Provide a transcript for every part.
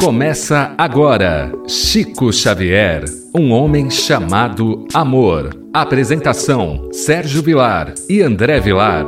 Começa agora Chico Xavier, um homem chamado amor. Apresentação: Sérgio Vilar e André Vilar.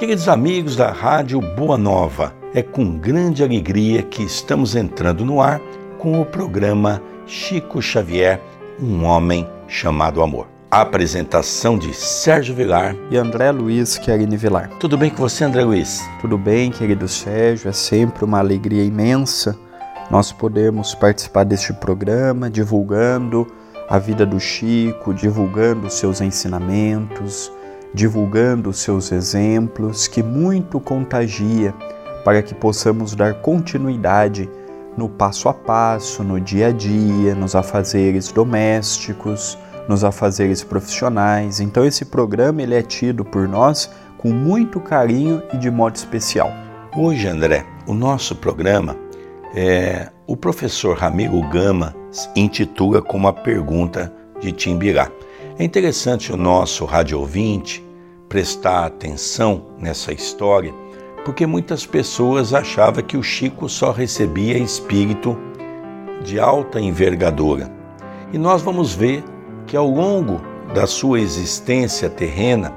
Queridos amigos da Rádio Boa Nova, é com grande alegria que estamos entrando no ar com o programa Chico Xavier, um homem chamado amor. A apresentação de Sérgio Vilar e André Luiz Querini Vilar. Tudo bem com você, André Luiz? Tudo bem, querido Sérgio. É sempre uma alegria imensa nós podermos participar deste programa, divulgando a vida do Chico, divulgando os seus ensinamentos, divulgando os seus exemplos, que muito contagia para que possamos dar continuidade no passo a passo, no dia a dia, nos afazeres domésticos, nos afazeres profissionais. Então esse programa ele é tido por nós com muito carinho e de modo especial. Hoje, André, o nosso programa é o professor Ramiro Gama intitula com uma pergunta de Timbirá. É interessante o nosso rádio ouvinte prestar atenção nessa história, porque muitas pessoas achavam que o Chico só recebia espírito de alta envergadura. E nós vamos ver que ao longo da sua existência terrena,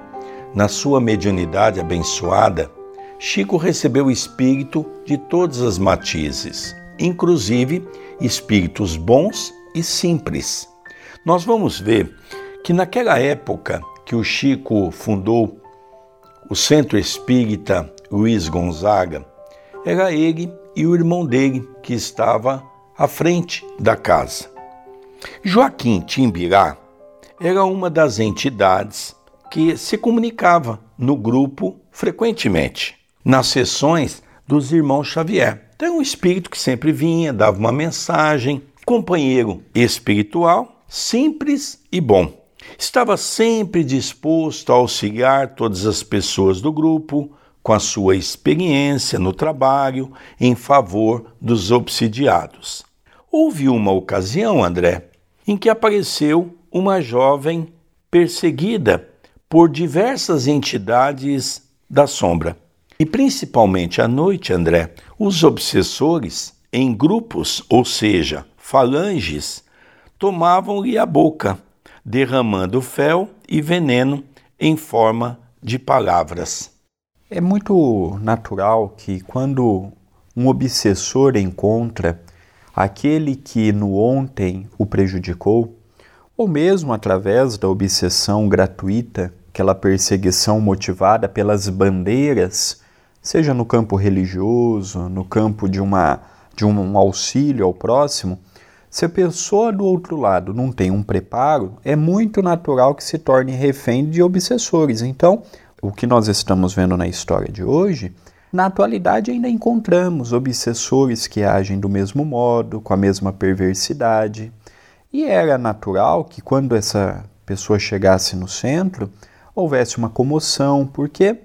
na sua mediunidade abençoada, Chico recebeu espírito de todas as matizes, inclusive espíritos bons e simples. Nós vamos ver que naquela época que o Chico fundou o Centro Espírita Luiz Gonzaga, era ele e o irmão dele que estava à frente da casa. Joaquim Timbirá era uma das entidades que se comunicava no grupo frequentemente, nas sessões dos irmãos Xavier. Então, um espírito que sempre vinha, dava uma mensagem, companheiro espiritual, simples e bom. Estava sempre disposto a auxiliar todas as pessoas do grupo com a sua experiência no trabalho em favor dos obsidiados. Houve uma ocasião, André, em que apareceu uma jovem perseguida por diversas entidades da sombra. E principalmente à noite, André, os obsessores, em grupos, ou seja, falanges, tomavam-lhe a boca, derramando fel e veneno em forma de palavras. É muito natural que quando um obsessor encontra aquele que no ontem o prejudicou, ou mesmo através da obsessão gratuita, aquela perseguição motivada pelas bandeiras, seja no campo religioso, no campo de, uma, de um auxílio ao próximo, se a pessoa do outro lado não tem um preparo, é muito natural que se torne refém de obsessores. Então, o que nós estamos vendo na história de hoje, na atualidade ainda encontramos obsessores que agem do mesmo modo, com a mesma perversidade, e era natural que quando essa pessoa chegasse no centro, houvesse uma comoção, porque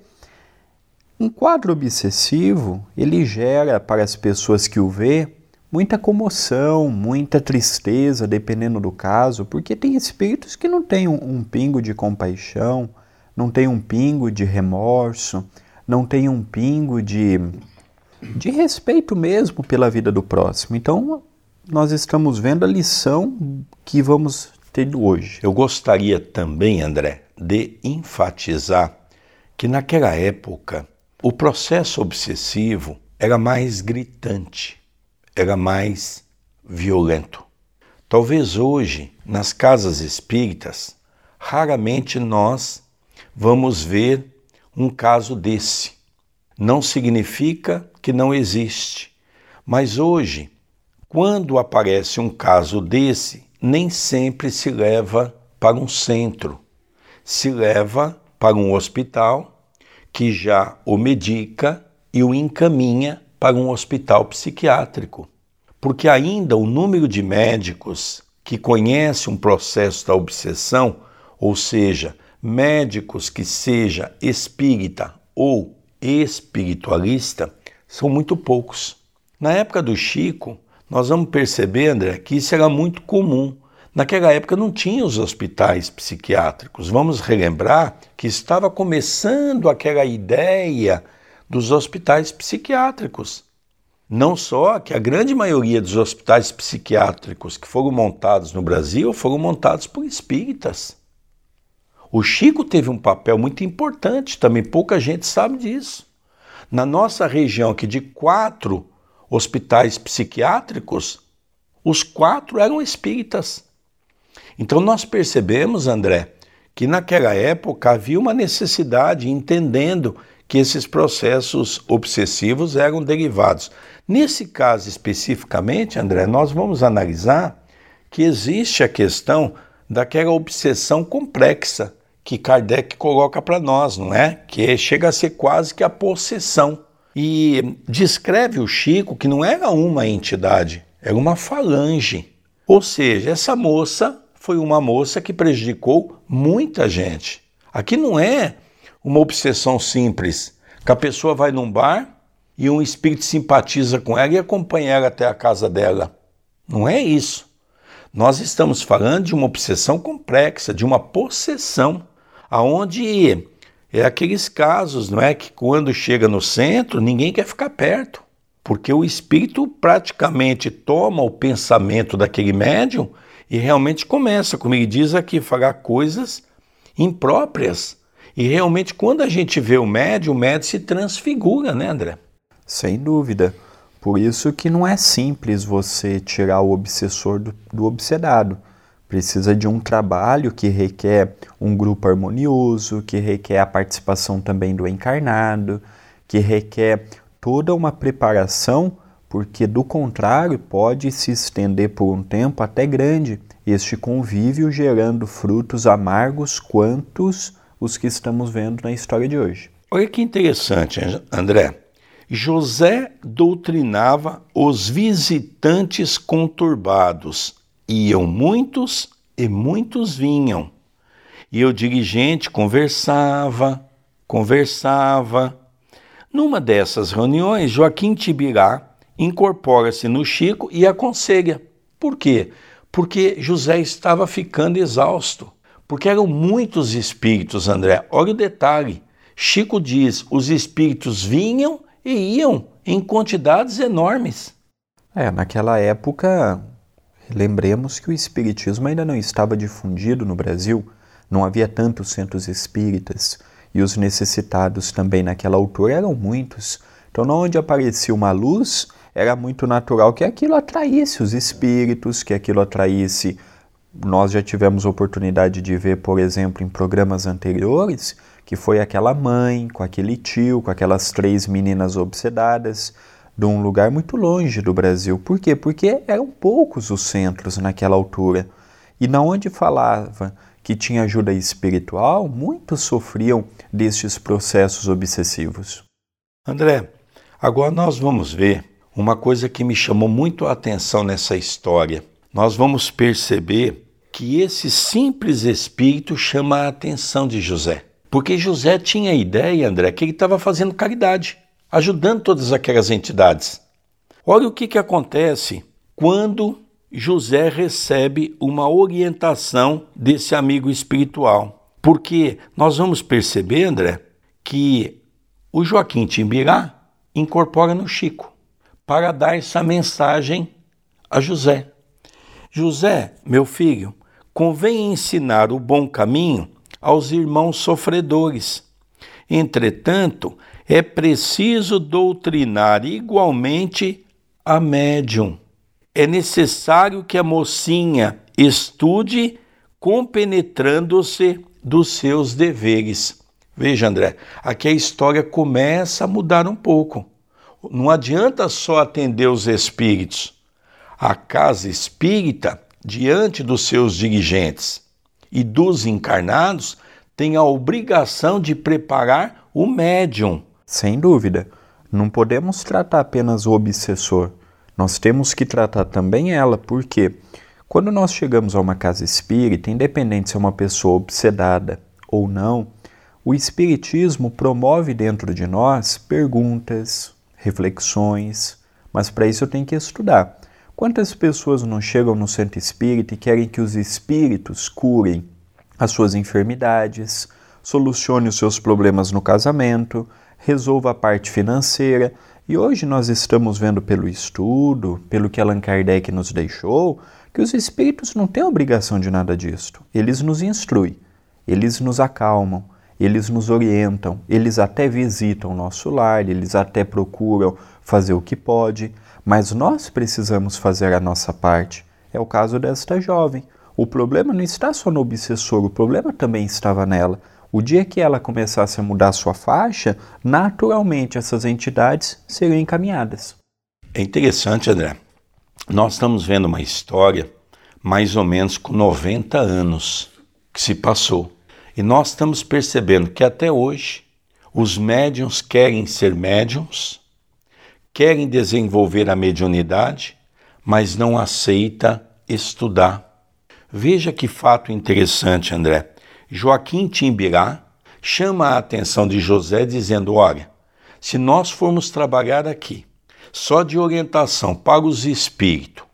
um quadro obsessivo, ele gera para as pessoas que o vê muita comoção, muita tristeza, dependendo do caso, porque tem espíritos que não têm um, um pingo de compaixão, não tem um pingo de remorso, não tem um pingo de, de respeito mesmo pela vida do próximo. Então, nós estamos vendo a lição que vamos ter hoje. Eu gostaria também, André, de enfatizar que naquela época o processo obsessivo era mais gritante, era mais violento. Talvez hoje, nas casas espíritas, raramente nós vamos ver um caso desse. Não significa que não existe, mas hoje quando aparece um caso desse, nem sempre se leva para um centro, se leva para um hospital que já o medica e o encaminha para um hospital psiquiátrico. Porque ainda o número de médicos que conhecem um processo da obsessão, ou seja, médicos que seja espírita ou espiritualista, são muito poucos. Na época do Chico, nós vamos perceber, André, que isso era muito comum Naquela época não tinha os hospitais psiquiátricos. Vamos relembrar que estava começando aquela ideia dos hospitais psiquiátricos. Não só que a grande maioria dos hospitais psiquiátricos que foram montados no Brasil foram montados por espíritas. O Chico teve um papel muito importante, também pouca gente sabe disso. Na nossa região, aqui de quatro hospitais psiquiátricos, os quatro eram espíritas. Então nós percebemos, André, que naquela época havia uma necessidade, entendendo que esses processos obsessivos eram derivados. Nesse caso especificamente, André, nós vamos analisar que existe a questão daquela obsessão complexa que Kardec coloca para nós, não é? Que chega a ser quase que a possessão. E descreve o Chico que não era uma entidade, era uma falange. Ou seja, essa moça foi uma moça que prejudicou muita gente. Aqui não é uma obsessão simples, que a pessoa vai num bar e um espírito simpatiza com ela e acompanha ela até a casa dela. Não é isso. Nós estamos falando de uma obsessão complexa, de uma possessão, aonde é aqueles casos, não é que quando chega no centro, ninguém quer ficar perto, porque o espírito praticamente toma o pensamento daquele médium e realmente começa, como ele diz aqui, falar coisas impróprias. E realmente, quando a gente vê o médium, o médium se transfigura, né, André? Sem dúvida. Por isso que não é simples você tirar o obsessor do, do obsedado. Precisa de um trabalho que requer um grupo harmonioso, que requer a participação também do encarnado, que requer toda uma preparação porque do contrário pode se estender por um tempo até grande este convívio gerando frutos amargos quantos os que estamos vendo na história de hoje. Olha que interessante, André. José doutrinava os visitantes conturbados. Iam muitos e muitos vinham. E o dirigente conversava, conversava. Numa dessas reuniões, Joaquim Tibirá incorpora-se no Chico e aconselha. Por quê? Porque José estava ficando exausto. Porque eram muitos espíritos, André. Olha o detalhe. Chico diz: os espíritos vinham e iam em quantidades enormes. É, naquela época, lembremos que o espiritismo ainda não estava difundido no Brasil, não havia tantos centros espíritas e os necessitados também naquela altura eram muitos. Então, onde aparecia uma luz, era muito natural que aquilo atraísse os espíritos, que aquilo atraísse. Nós já tivemos oportunidade de ver, por exemplo, em programas anteriores, que foi aquela mãe com aquele tio, com aquelas três meninas obsedadas, de um lugar muito longe do Brasil. Por quê? Porque eram poucos os centros naquela altura. E na onde falava que tinha ajuda espiritual, muitos sofriam destes processos obsessivos. André, agora nós vamos ver uma coisa que me chamou muito a atenção nessa história. Nós vamos perceber que esse simples espírito chama a atenção de José. Porque José tinha a ideia, André, que ele estava fazendo caridade, ajudando todas aquelas entidades. Olha o que, que acontece quando José recebe uma orientação desse amigo espiritual. Porque nós vamos perceber, André, que o Joaquim Timbirá incorpora no Chico para dar essa mensagem a José. José, meu filho, convém ensinar o bom caminho aos irmãos sofredores. Entretanto, é preciso doutrinar igualmente a médium. É necessário que a mocinha estude compenetrando-se dos seus deveres. Veja, André, aqui a história começa a mudar um pouco. Não adianta só atender os espíritos. A casa espírita, diante dos seus dirigentes e dos encarnados, tem a obrigação de preparar o médium. Sem dúvida. Não podemos tratar apenas o obsessor. Nós temos que tratar também ela, porque quando nós chegamos a uma casa espírita, independente se é uma pessoa obsedada ou não, o Espiritismo promove dentro de nós perguntas, reflexões, mas para isso eu tenho que estudar. Quantas pessoas não chegam no centro espírita e querem que os espíritos curem as suas enfermidades, solucione os seus problemas no casamento, resolva a parte financeira. E hoje nós estamos vendo pelo estudo, pelo que Allan Kardec nos deixou, que os espíritos não têm obrigação de nada disto. Eles nos instruem, eles nos acalmam, eles nos orientam, eles até visitam o nosso lar, eles até procuram fazer o que pode, mas nós precisamos fazer a nossa parte. É o caso desta jovem. O problema não está só no obsessor, o problema também estava nela. O dia que ela começasse a mudar sua faixa, naturalmente essas entidades seriam encaminhadas. É interessante, André. Nós estamos vendo uma história mais ou menos com 90 anos que se passou. E nós estamos percebendo que até hoje os médiums querem ser médiums, querem desenvolver a mediunidade, mas não aceita estudar. Veja que fato interessante, André. Joaquim Timbirá chama a atenção de José dizendo: Olha, se nós formos trabalhar aqui só de orientação para os espíritos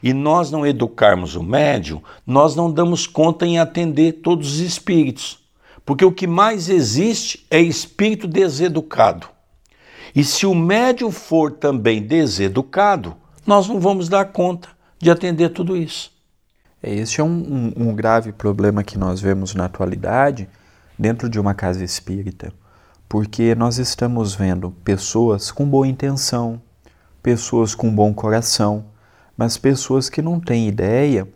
e nós não educarmos o médium, nós não damos conta em atender todos os espíritos. Porque o que mais existe é espírito deseducado. E se o médium for também deseducado, nós não vamos dar conta de atender tudo isso. Este é um, um, um grave problema que nós vemos na atualidade dentro de uma casa espírita, porque nós estamos vendo pessoas com boa intenção, pessoas com bom coração, mas pessoas que não têm ideia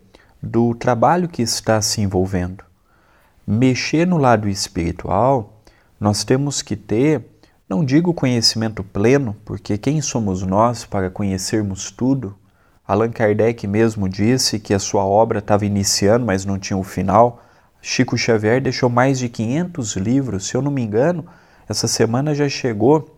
do trabalho que está se envolvendo. Mexer no lado espiritual, nós temos que ter, não digo conhecimento pleno, porque quem somos nós para conhecermos tudo? Allan Kardec mesmo disse que a sua obra estava iniciando, mas não tinha o final. Chico Xavier deixou mais de 500 livros, se eu não me engano, essa semana já chegou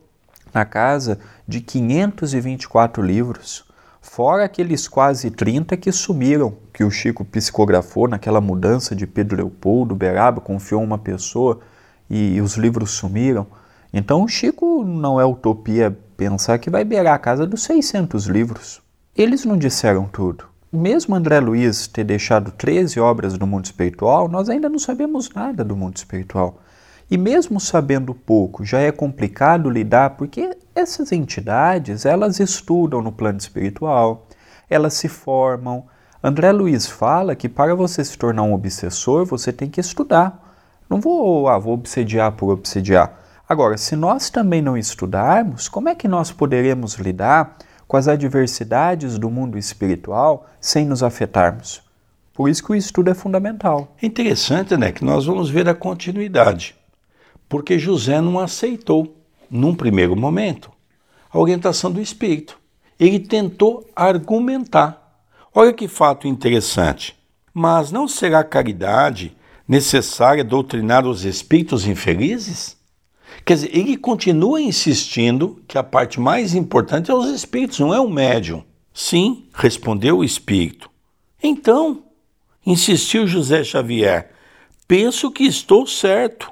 na casa de 524 livros, fora aqueles quase 30 que sumiram, que o Chico psicografou naquela mudança de Pedro Leopoldo, Beraba confiou uma pessoa e, e os livros sumiram. Então o Chico não é utopia pensar que vai beirar a casa dos 600 livros. Eles não disseram tudo. Mesmo André Luiz ter deixado 13 obras do mundo espiritual, nós ainda não sabemos nada do mundo espiritual. E mesmo sabendo pouco, já é complicado lidar porque essas entidades, elas estudam no plano espiritual, elas se formam. André Luiz fala que para você se tornar um obsessor, você tem que estudar. Não vou, ah, vou obsediar por obsediar. Agora, se nós também não estudarmos, como é que nós poderemos lidar com as adversidades do mundo espiritual sem nos afetarmos. Por isso que o estudo é fundamental. É interessante, né, que nós vamos ver a continuidade. Porque José não aceitou, num primeiro momento, a orientação do Espírito. Ele tentou argumentar. Olha que fato interessante. Mas não será caridade necessária doutrinar os espíritos infelizes? Quer dizer, ele continua insistindo que a parte mais importante é os espíritos, não é o médium. Sim, respondeu o espírito. Então, insistiu José Xavier, penso que estou certo,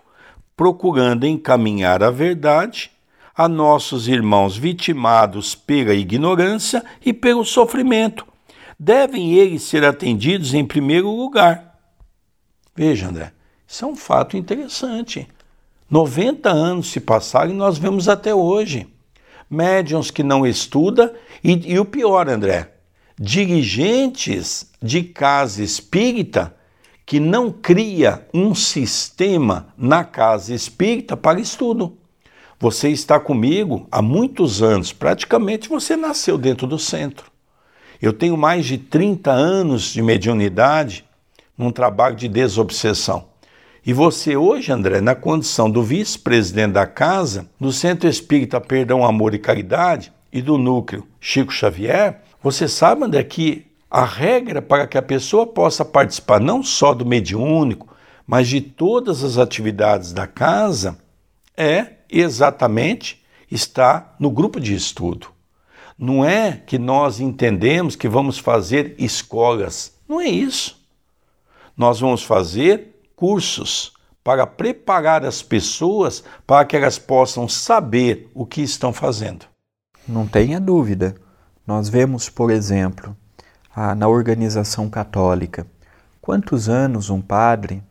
procurando encaminhar a verdade a nossos irmãos vitimados pela ignorância e pelo sofrimento. Devem eles ser atendidos em primeiro lugar. Veja, André, isso é um fato interessante. 90 anos se passaram e nós vemos até hoje. Médiuns que não estudam e, e o pior, André, dirigentes de casa espírita que não cria um sistema na casa espírita para estudo. Você está comigo há muitos anos, praticamente você nasceu dentro do centro. Eu tenho mais de 30 anos de mediunidade num trabalho de desobsessão. E você hoje, André, na condição do vice-presidente da casa, do Centro Espírita Perdão, Amor e Caridade e do núcleo Chico Xavier, você sabe, André, que a regra para que a pessoa possa participar não só do mediúnico, mas de todas as atividades da casa é exatamente estar no grupo de estudo. Não é que nós entendemos que vamos fazer escolas. Não é isso. Nós vamos fazer cursos para preparar as pessoas para que elas possam saber o que estão fazendo. Não tenha dúvida. Nós vemos, por exemplo, ah, na organização católica. Quantos anos um padre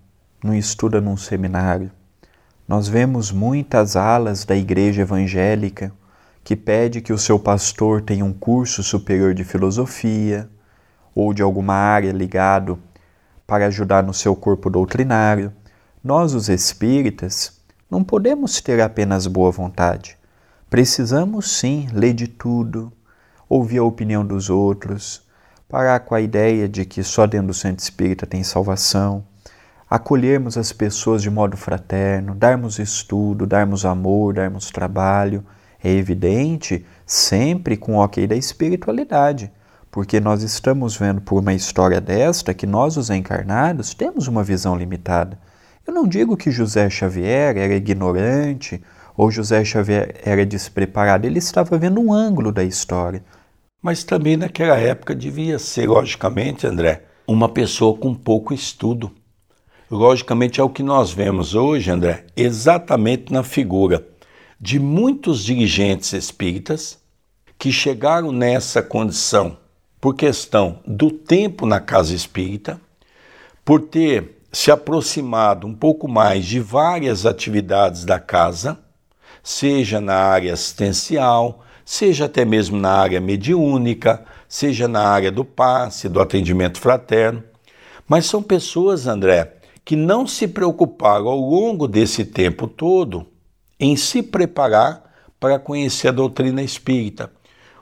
não estuda num seminário? Nós vemos muitas alas da igreja evangélica que pede que o seu pastor tenha um curso superior de filosofia ou de alguma área ligado para ajudar no seu corpo doutrinário. Nós, os espíritas, não podemos ter apenas boa vontade. Precisamos sim ler de tudo, ouvir a opinião dos outros, parar com a ideia de que só dentro do centro espírita tem salvação, acolhermos as pessoas de modo fraterno, darmos estudo, darmos amor, darmos trabalho. É evidente, sempre com o ok da espiritualidade, porque nós estamos vendo por uma história desta que nós, os encarnados, temos uma visão limitada. Eu não digo que José Xavier era ignorante ou José Xavier era despreparado, ele estava vendo um ângulo da história. Mas também naquela época devia ser, logicamente, André, uma pessoa com pouco estudo. Logicamente é o que nós vemos hoje, André, exatamente na figura de muitos dirigentes espíritas que chegaram nessa condição por questão do tempo na casa espírita, por ter se aproximado um pouco mais de várias atividades da casa seja na área assistencial, seja até mesmo na área mediúnica, seja na área do passe, do atendimento fraterno. Mas são pessoas, André, que não se preocuparam ao longo desse tempo todo em se preparar para conhecer a doutrina espírita.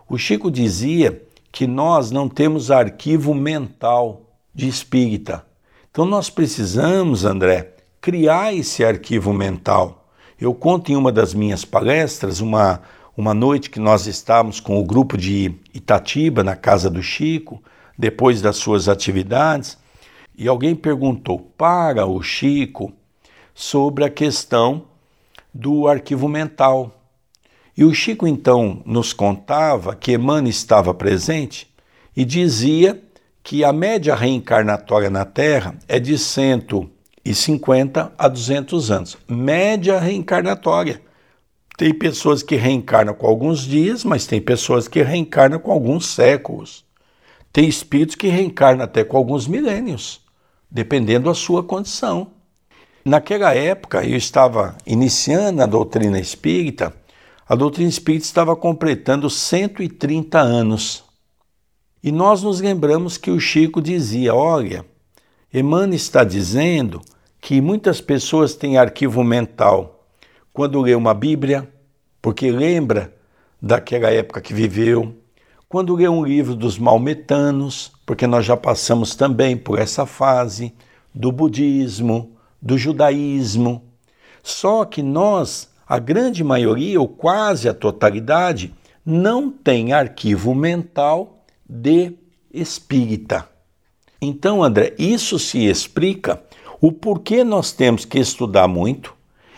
O Chico dizia que nós não temos arquivo mental de espírita. Então nós precisamos, André, criar esse arquivo mental. Eu conto em uma das minhas palestras, uma, uma noite que nós estávamos com o grupo de Itatiba, na casa do Chico, depois das suas atividades, e alguém perguntou para o Chico sobre a questão do arquivo mental. E o Chico então nos contava que Emmanuel estava presente e dizia que a média reencarnatória na Terra é de cento e 50 a 200 anos. Média reencarnatória. Tem pessoas que reencarnam com alguns dias, mas tem pessoas que reencarnam com alguns séculos. Tem espíritos que reencarnam até com alguns milênios, dependendo da sua condição. Naquela época, eu estava iniciando a doutrina espírita, a doutrina espírita estava completando 130 anos. E nós nos lembramos que o Chico dizia: olha, Emmanuel está dizendo que muitas pessoas têm arquivo mental quando lê uma Bíblia, porque lembra daquela época que viveu, quando lê um livro dos maometanos, porque nós já passamos também por essa fase do budismo, do judaísmo. Só que nós, a grande maioria ou quase a totalidade, não tem arquivo mental de espírita. Então, André, isso se explica o porquê nós temos que estudar muito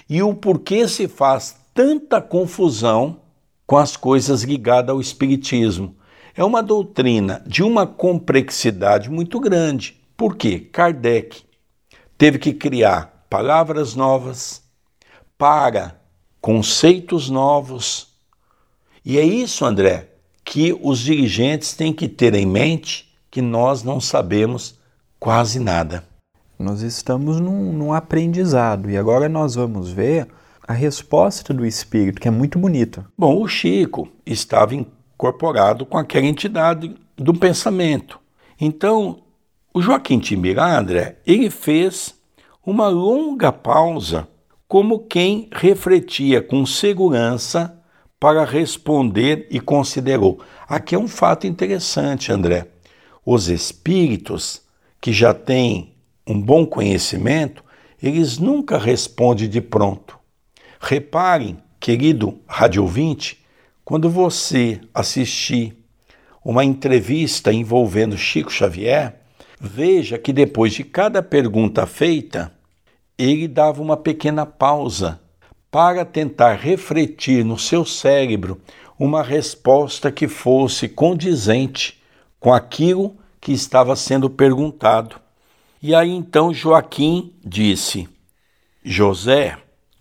e o porquê se faz tanta confusão com as coisas ligadas ao Espiritismo. É uma doutrina de uma complexidade muito grande. Por quê? Kardec teve que criar palavras novas para conceitos novos. E é isso, André, que os dirigentes têm que ter em mente que nós não sabemos quase nada. Nós estamos num, num aprendizado e agora nós vamos ver a resposta do Espírito, que é muito bonita. Bom, o Chico estava incorporado com aquela entidade do pensamento. Então, o Joaquim Timbirá, André, ele fez uma longa pausa, como quem refletia com segurança para responder e considerou. Aqui é um fato interessante, André os espíritos que já têm um bom conhecimento, eles nunca respondem de pronto. Reparem, querido rádio ouvinte, quando você assistir uma entrevista envolvendo Chico Xavier, veja que depois de cada pergunta feita, ele dava uma pequena pausa para tentar refletir no seu cérebro uma resposta que fosse condizente com aquilo que estava sendo perguntado. E aí então Joaquim disse: José,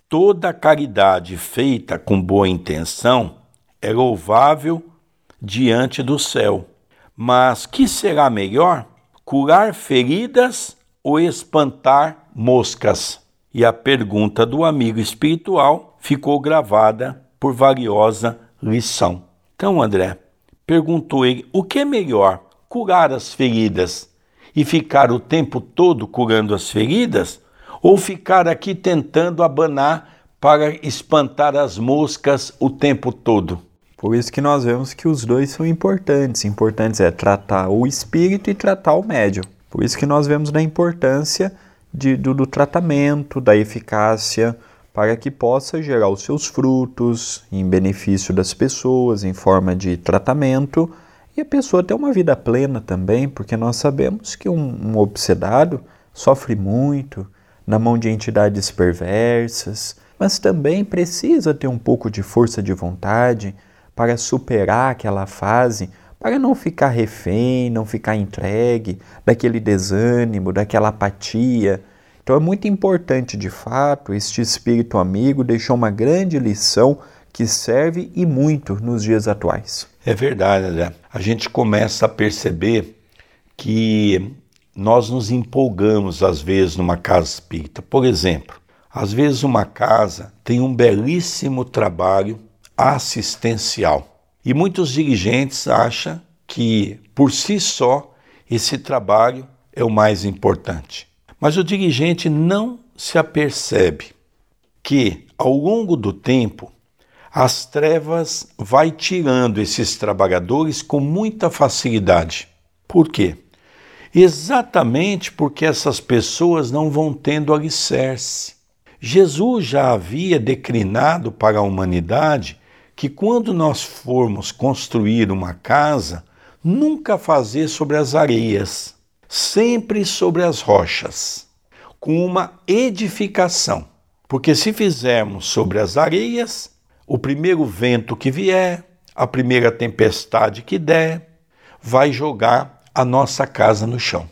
toda caridade feita com boa intenção é louvável diante do céu, Mas que será melhor? Curar feridas ou espantar moscas? E a pergunta do amigo espiritual ficou gravada por valiosa lição. Então, André, perguntou ele: o que é melhor, curar as feridas e ficar o tempo todo curando as feridas, ou ficar aqui tentando abanar para espantar as moscas o tempo todo? Por isso que nós vemos que os dois são importantes. Importantes é tratar o espírito e tratar o médium. Por isso que nós vemos da importância de, do, do tratamento, da eficácia, para que possa gerar os seus frutos em benefício das pessoas, em forma de tratamento, e a pessoa ter uma vida plena também, porque nós sabemos que um, um obsedado sofre muito na mão de entidades perversas, mas também precisa ter um pouco de força de vontade para superar aquela fase, para não ficar refém, não ficar entregue daquele desânimo, daquela apatia, então é muito importante, de fato, este espírito amigo deixou uma grande lição que serve e muito nos dias atuais. É verdade, André. A gente começa a perceber que nós nos empolgamos às vezes numa casa espírita. Por exemplo, às vezes uma casa tem um belíssimo trabalho assistencial e muitos dirigentes acham que por si só esse trabalho é o mais importante. Mas o dirigente não se apercebe que, ao longo do tempo, as trevas vai tirando esses trabalhadores com muita facilidade. Por quê? Exatamente porque essas pessoas não vão tendo alicerce. Jesus já havia declinado para a humanidade que quando nós formos construir uma casa, nunca fazer sobre as areias, sempre sobre as rochas, com uma edificação. Porque se fizermos sobre as areias, o primeiro vento que vier, a primeira tempestade que der, vai jogar a nossa casa no chão.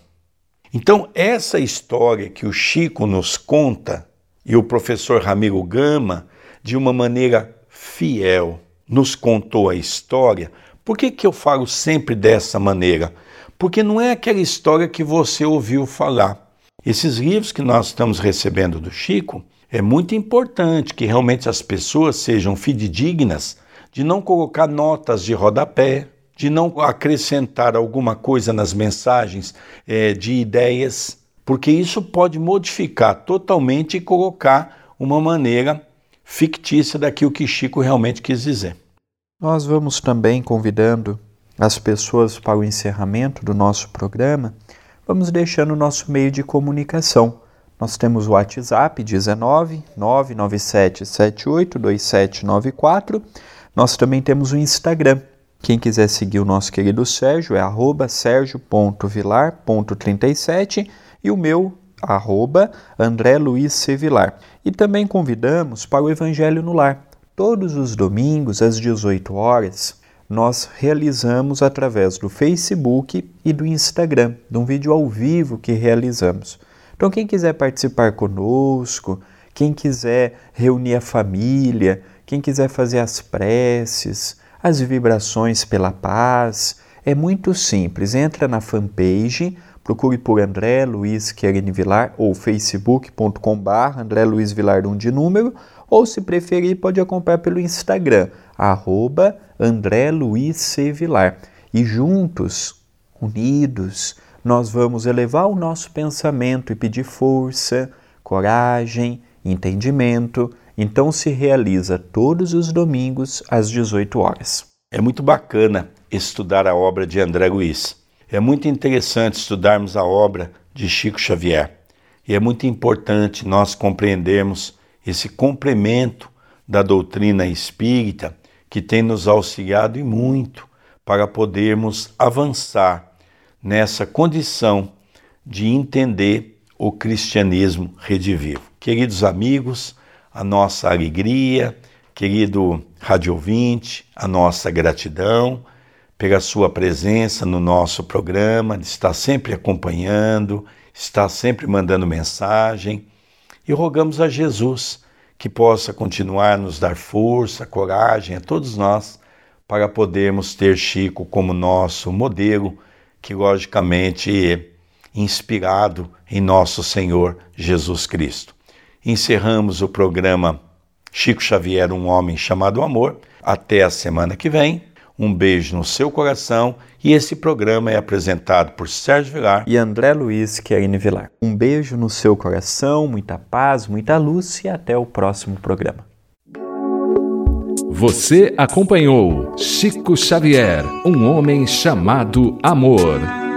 Então, essa história que o Chico nos conta e o professor Ramiro Gama, de uma maneira fiel, nos contou a história. Por que, que eu falo sempre dessa maneira? porque não é aquela história que você ouviu falar. Esses livros que nós estamos recebendo do Chico, é muito importante que realmente as pessoas sejam fidedignas de não colocar notas de rodapé, de não acrescentar alguma coisa nas mensagens é, de ideias, porque isso pode modificar totalmente e colocar uma maneira fictícia daquilo que Chico realmente quis dizer. Nós vamos também convidando as pessoas para o encerramento do nosso programa, vamos deixando o nosso meio de comunicação. Nós temos o WhatsApp 19 997 782794. Nós também temos o Instagram. Quem quiser seguir o nosso querido Sérgio é arroba sergio.vilar.37 e o meu arroba André Luiz Sevilar. E também convidamos para o Evangelho no Lar. Todos os domingos às 18 horas nós realizamos através do Facebook e do Instagram, de um vídeo ao vivo que realizamos. Então, quem quiser participar conosco, quem quiser reunir a família, quem quiser fazer as preces, as vibrações pela paz, é muito simples. Entra na fanpage, procure por André Luiz Querine Vilar ou facebook.com.br André Luiz Vilar um de número, ou se preferir, pode acompanhar pelo Instagram, arroba André Luiz C. Vilar. E juntos, unidos, nós vamos elevar o nosso pensamento e pedir força, coragem, entendimento. Então se realiza todos os domingos às 18 horas. É muito bacana estudar a obra de André Luiz. É muito interessante estudarmos a obra de Chico Xavier. E é muito importante nós compreendermos esse complemento da doutrina espírita que tem nos auxiliado e muito para podermos avançar nessa condição de entender o cristianismo redivivo. Queridos amigos, a nossa alegria, querido rádio ouvinte, a nossa gratidão pela sua presença no nosso programa, de estar sempre acompanhando, estar sempre mandando mensagem. E rogamos a Jesus que possa continuar nos dar força, coragem a todos nós, para podermos ter Chico como nosso modelo, que logicamente inspirado em nosso Senhor Jesus Cristo. Encerramos o programa Chico Xavier, um homem chamado amor. Até a semana que vem. Um beijo no seu coração e esse programa é apresentado por Sérgio Vilar e André Luiz Querine Vilar. Um beijo no seu coração, muita paz, muita luz e até o próximo programa. Você acompanhou Chico Xavier, um homem chamado amor.